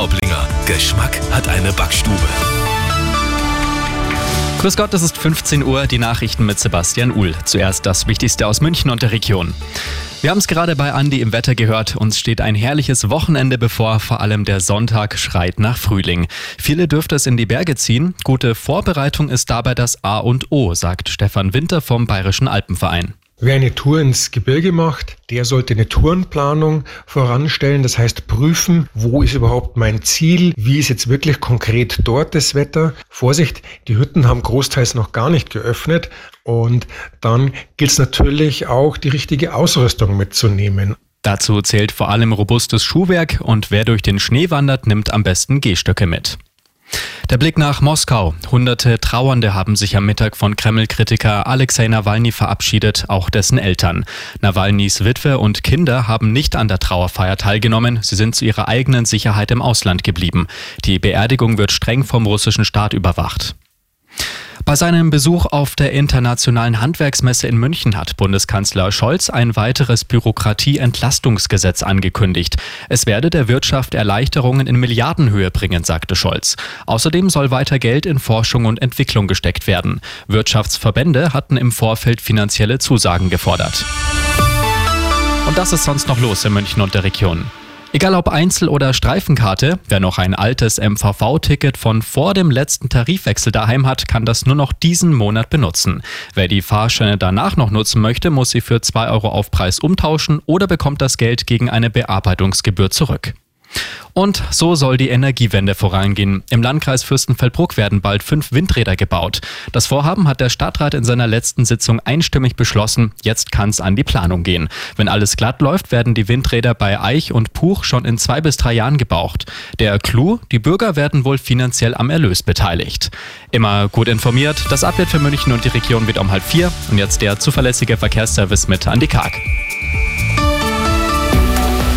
Traublinger. Geschmack hat eine Backstube. Grüß Gott, es ist 15 Uhr, die Nachrichten mit Sebastian Uhl. Zuerst das Wichtigste aus München und der Region. Wir haben es gerade bei Andi im Wetter gehört. Uns steht ein herrliches Wochenende bevor. Vor allem der Sonntag schreit nach Frühling. Viele dürfte es in die Berge ziehen. Gute Vorbereitung ist dabei das A und O, sagt Stefan Winter vom Bayerischen Alpenverein. Wer eine Tour ins Gebirge macht, der sollte eine Tourenplanung voranstellen. Das heißt, prüfen, wo ist überhaupt mein Ziel? Wie ist jetzt wirklich konkret dort das Wetter? Vorsicht, die Hütten haben großteils noch gar nicht geöffnet. Und dann gilt es natürlich auch, die richtige Ausrüstung mitzunehmen. Dazu zählt vor allem robustes Schuhwerk und wer durch den Schnee wandert, nimmt am besten Gehstöcke mit. Der Blick nach Moskau. Hunderte Trauernde haben sich am Mittag von Kreml-Kritiker Alexei Nawalny verabschiedet, auch dessen Eltern. Nawalnys Witwe und Kinder haben nicht an der Trauerfeier teilgenommen. Sie sind zu ihrer eigenen Sicherheit im Ausland geblieben. Die Beerdigung wird streng vom russischen Staat überwacht. Bei seinem Besuch auf der Internationalen Handwerksmesse in München hat Bundeskanzler Scholz ein weiteres Bürokratieentlastungsgesetz angekündigt. Es werde der Wirtschaft Erleichterungen in Milliardenhöhe bringen, sagte Scholz. Außerdem soll weiter Geld in Forschung und Entwicklung gesteckt werden. Wirtschaftsverbände hatten im Vorfeld finanzielle Zusagen gefordert. Und das ist sonst noch los in München und der Region. Egal ob Einzel- oder Streifenkarte, wer noch ein altes MVV-Ticket von vor dem letzten Tarifwechsel daheim hat, kann das nur noch diesen Monat benutzen. Wer die Fahrscheine danach noch nutzen möchte, muss sie für 2 Euro Aufpreis umtauschen oder bekommt das Geld gegen eine Bearbeitungsgebühr zurück. Und so soll die Energiewende vorangehen. Im Landkreis Fürstenfeldbruck werden bald fünf Windräder gebaut. Das Vorhaben hat der Stadtrat in seiner letzten Sitzung einstimmig beschlossen. Jetzt kann es an die Planung gehen. Wenn alles glatt läuft, werden die Windräder bei Eich und Puch schon in zwei bis drei Jahren gebraucht. Der Clou, die Bürger werden wohl finanziell am Erlös beteiligt. Immer gut informiert. Das Update für München und die Region wird um halb vier. Und jetzt der zuverlässige Verkehrsservice mit Andi Karg.